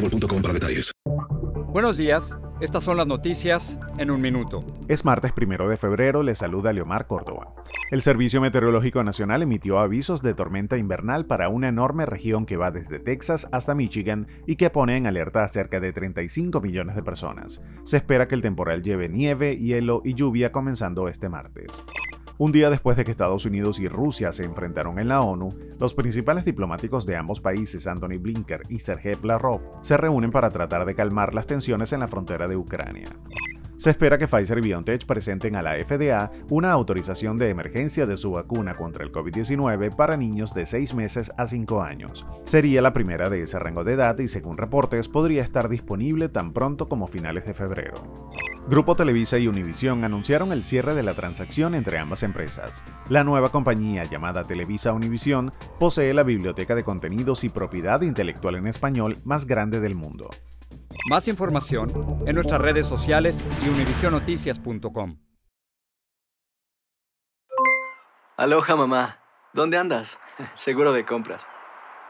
boostmobile.com para detalles. Buenos días. Estas son las noticias en un minuto. Es martes primero de febrero, le saluda Leomar Córdoba. El Servicio Meteorológico Nacional emitió avisos de tormenta invernal para una enorme región que va desde Texas hasta Michigan y que pone en alerta a cerca de 35 millones de personas. Se espera que el temporal lleve nieve, hielo y lluvia comenzando este martes. Un día después de que Estados Unidos y Rusia se enfrentaron en la ONU, los principales diplomáticos de ambos países, Anthony Blinker y Sergei Lavrov, se reúnen para tratar de calmar las tensiones en la frontera de Ucrania. Se espera que Pfizer y BioNTech presenten a la FDA una autorización de emergencia de su vacuna contra el COVID-19 para niños de 6 meses a 5 años. Sería la primera de ese rango de edad y según reportes podría estar disponible tan pronto como finales de febrero. Grupo Televisa y Univision anunciaron el cierre de la transacción entre ambas empresas. La nueva compañía llamada Televisa Univision posee la biblioteca de contenidos y propiedad intelectual en español más grande del mundo. Más información en nuestras redes sociales y univisionoticias.com. Aloha mamá, ¿dónde andas? Seguro de compras.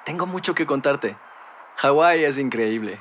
Tengo mucho que contarte. Hawái es increíble.